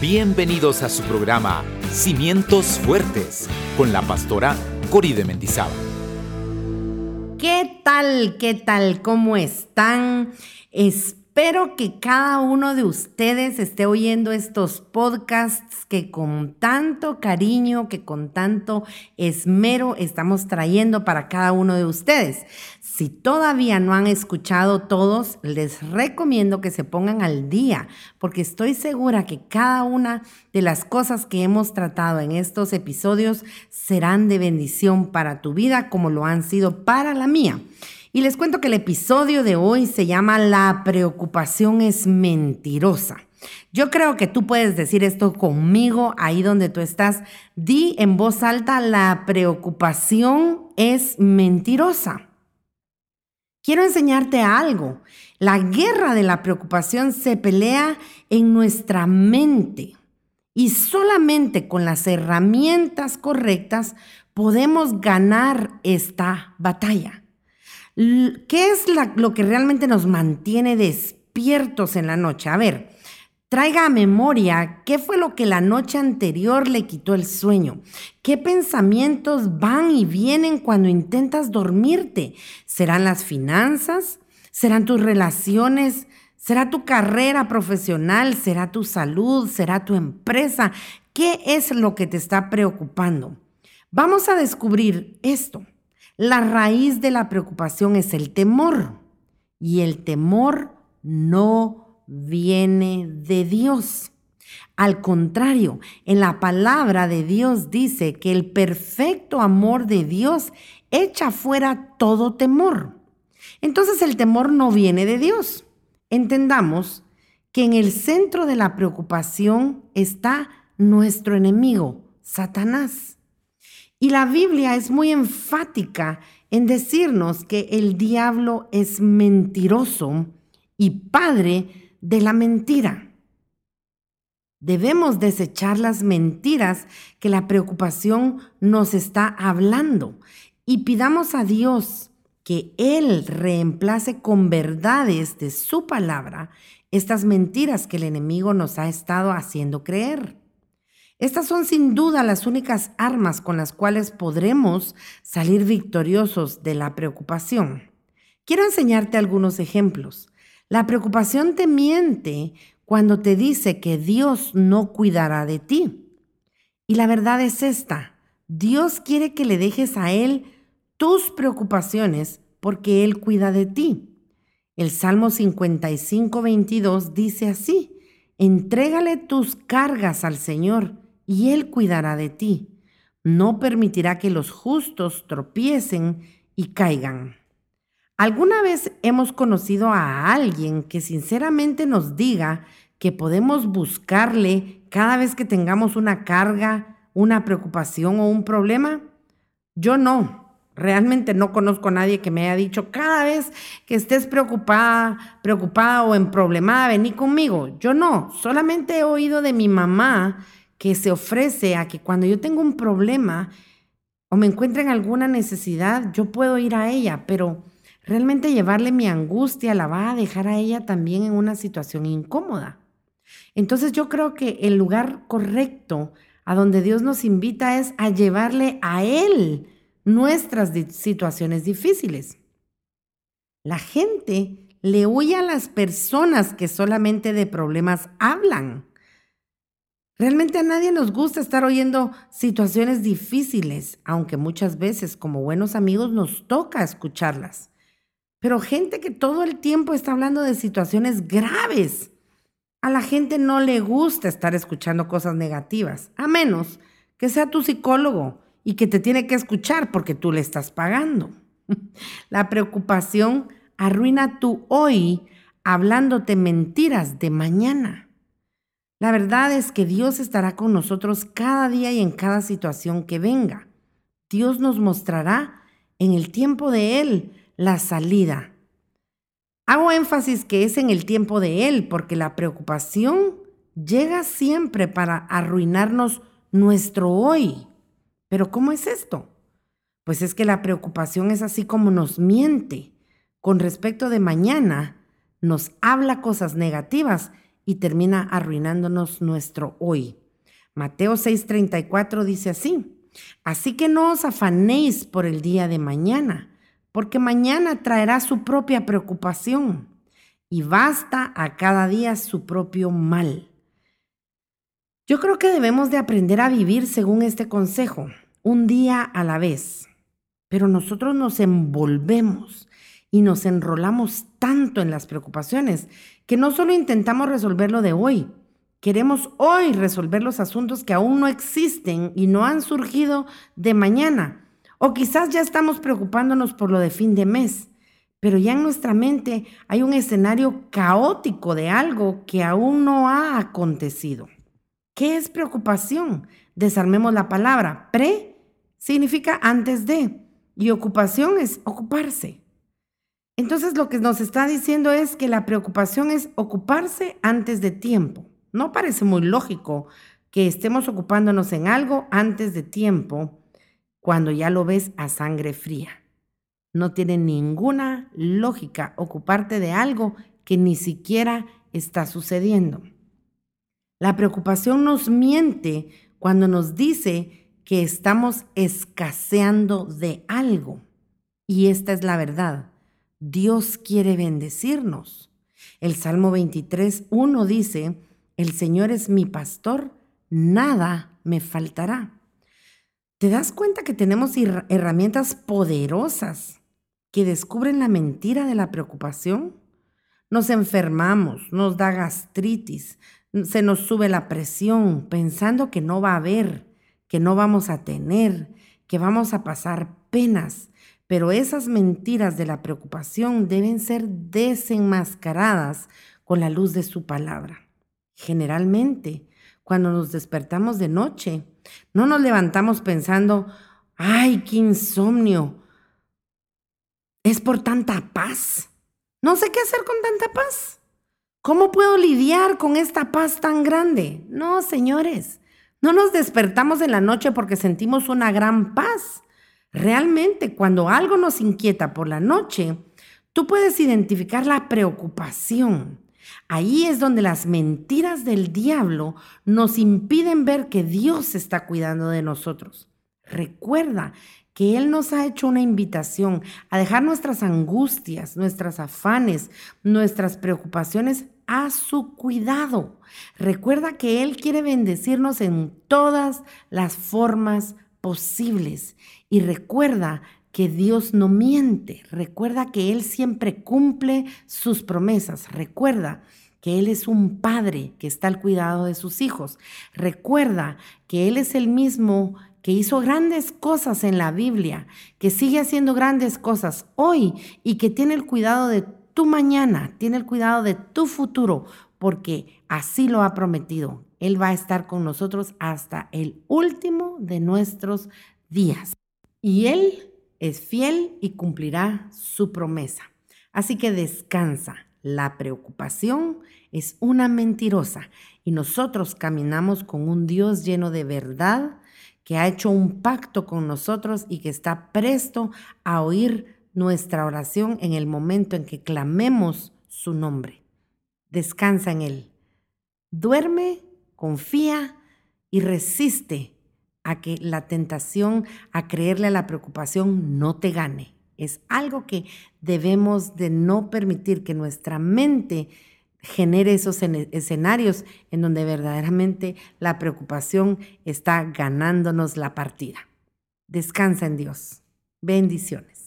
Bienvenidos a su programa Cimientos Fuertes con la pastora Cori de Mendizábal. ¿Qué tal? ¿Qué tal? ¿Cómo están? Espero que cada uno de ustedes esté oyendo estos podcasts que con tanto cariño, que con tanto esmero estamos trayendo para cada uno de ustedes. Si todavía no han escuchado todos, les recomiendo que se pongan al día, porque estoy segura que cada una de las cosas que hemos tratado en estos episodios serán de bendición para tu vida como lo han sido para la mía. Y les cuento que el episodio de hoy se llama La preocupación es mentirosa. Yo creo que tú puedes decir esto conmigo ahí donde tú estás. Di en voz alta, la preocupación es mentirosa. Quiero enseñarte algo. La guerra de la preocupación se pelea en nuestra mente y solamente con las herramientas correctas podemos ganar esta batalla. ¿Qué es lo que realmente nos mantiene despiertos en la noche? A ver, Traiga a memoria qué fue lo que la noche anterior le quitó el sueño. ¿Qué pensamientos van y vienen cuando intentas dormirte? ¿Serán las finanzas? ¿Serán tus relaciones? ¿Será tu carrera profesional? ¿Será tu salud? ¿Será tu empresa? ¿Qué es lo que te está preocupando? Vamos a descubrir esto. La raíz de la preocupación es el temor y el temor no viene de Dios. Al contrario, en la palabra de Dios dice que el perfecto amor de Dios echa fuera todo temor. Entonces el temor no viene de Dios. Entendamos que en el centro de la preocupación está nuestro enemigo, Satanás. Y la Biblia es muy enfática en decirnos que el diablo es mentiroso y padre de la mentira. Debemos desechar las mentiras que la preocupación nos está hablando y pidamos a Dios que Él reemplace con verdades de su palabra estas mentiras que el enemigo nos ha estado haciendo creer. Estas son sin duda las únicas armas con las cuales podremos salir victoriosos de la preocupación. Quiero enseñarte algunos ejemplos. La preocupación te miente cuando te dice que Dios no cuidará de ti. Y la verdad es esta, Dios quiere que le dejes a Él tus preocupaciones porque Él cuida de ti. El Salmo 55, 22 dice así, entrégale tus cargas al Señor y Él cuidará de ti. No permitirá que los justos tropiecen y caigan. ¿Alguna vez hemos conocido a alguien que sinceramente nos diga que podemos buscarle cada vez que tengamos una carga, una preocupación o un problema? Yo no. Realmente no conozco a nadie que me haya dicho, cada vez que estés preocupada, preocupada o en problemada, vení conmigo. Yo no. Solamente he oído de mi mamá que se ofrece a que cuando yo tengo un problema o me encuentre en alguna necesidad, yo puedo ir a ella, pero Realmente llevarle mi angustia la va a dejar a ella también en una situación incómoda. Entonces yo creo que el lugar correcto a donde Dios nos invita es a llevarle a Él nuestras situaciones difíciles. La gente le huye a las personas que solamente de problemas hablan. Realmente a nadie nos gusta estar oyendo situaciones difíciles, aunque muchas veces como buenos amigos nos toca escucharlas. Pero gente que todo el tiempo está hablando de situaciones graves. A la gente no le gusta estar escuchando cosas negativas, a menos que sea tu psicólogo y que te tiene que escuchar porque tú le estás pagando. La preocupación arruina tu hoy hablándote mentiras de mañana. La verdad es que Dios estará con nosotros cada día y en cada situación que venga. Dios nos mostrará en el tiempo de Él la salida. Hago énfasis que es en el tiempo de Él, porque la preocupación llega siempre para arruinarnos nuestro hoy. Pero ¿cómo es esto? Pues es que la preocupación es así como nos miente. Con respecto de mañana, nos habla cosas negativas y termina arruinándonos nuestro hoy. Mateo 6:34 dice así, así que no os afanéis por el día de mañana, porque mañana traerá su propia preocupación y basta a cada día su propio mal. Yo creo que debemos de aprender a vivir según este consejo, un día a la vez, pero nosotros nos envolvemos y nos enrolamos tanto en las preocupaciones que no solo intentamos resolver lo de hoy, queremos hoy resolver los asuntos que aún no existen y no han surgido de mañana. O quizás ya estamos preocupándonos por lo de fin de mes, pero ya en nuestra mente hay un escenario caótico de algo que aún no ha acontecido. ¿Qué es preocupación? Desarmemos la palabra. Pre significa antes de y ocupación es ocuparse. Entonces lo que nos está diciendo es que la preocupación es ocuparse antes de tiempo. No parece muy lógico que estemos ocupándonos en algo antes de tiempo cuando ya lo ves a sangre fría. No tiene ninguna lógica ocuparte de algo que ni siquiera está sucediendo. La preocupación nos miente cuando nos dice que estamos escaseando de algo. Y esta es la verdad. Dios quiere bendecirnos. El Salmo 23, 1 dice, el Señor es mi pastor, nada me faltará. ¿Te das cuenta que tenemos herramientas poderosas que descubren la mentira de la preocupación? Nos enfermamos, nos da gastritis, se nos sube la presión pensando que no va a haber, que no vamos a tener, que vamos a pasar penas, pero esas mentiras de la preocupación deben ser desenmascaradas con la luz de su palabra. Generalmente, cuando nos despertamos de noche, no nos levantamos pensando, ay, qué insomnio. Es por tanta paz. No sé qué hacer con tanta paz. ¿Cómo puedo lidiar con esta paz tan grande? No, señores, no nos despertamos en la noche porque sentimos una gran paz. Realmente, cuando algo nos inquieta por la noche, tú puedes identificar la preocupación. Ahí es donde las mentiras del diablo nos impiden ver que Dios está cuidando de nosotros. Recuerda que Él nos ha hecho una invitación a dejar nuestras angustias, nuestras afanes, nuestras preocupaciones a su cuidado. Recuerda que Él quiere bendecirnos en todas las formas posibles. Y recuerda que Dios no miente. Recuerda que Él siempre cumple sus promesas. Recuerda que Él es un padre que está al cuidado de sus hijos. Recuerda que Él es el mismo que hizo grandes cosas en la Biblia, que sigue haciendo grandes cosas hoy y que tiene el cuidado de tu mañana, tiene el cuidado de tu futuro, porque así lo ha prometido. Él va a estar con nosotros hasta el último de nuestros días. Y Él es fiel y cumplirá su promesa. Así que descansa. La preocupación es una mentirosa y nosotros caminamos con un Dios lleno de verdad que ha hecho un pacto con nosotros y que está presto a oír nuestra oración en el momento en que clamemos su nombre. Descansa en Él. Duerme, confía y resiste a que la tentación a creerle a la preocupación no te gane. Es algo que debemos de no permitir que nuestra mente genere esos escenarios en donde verdaderamente la preocupación está ganándonos la partida. Descansa en Dios. Bendiciones.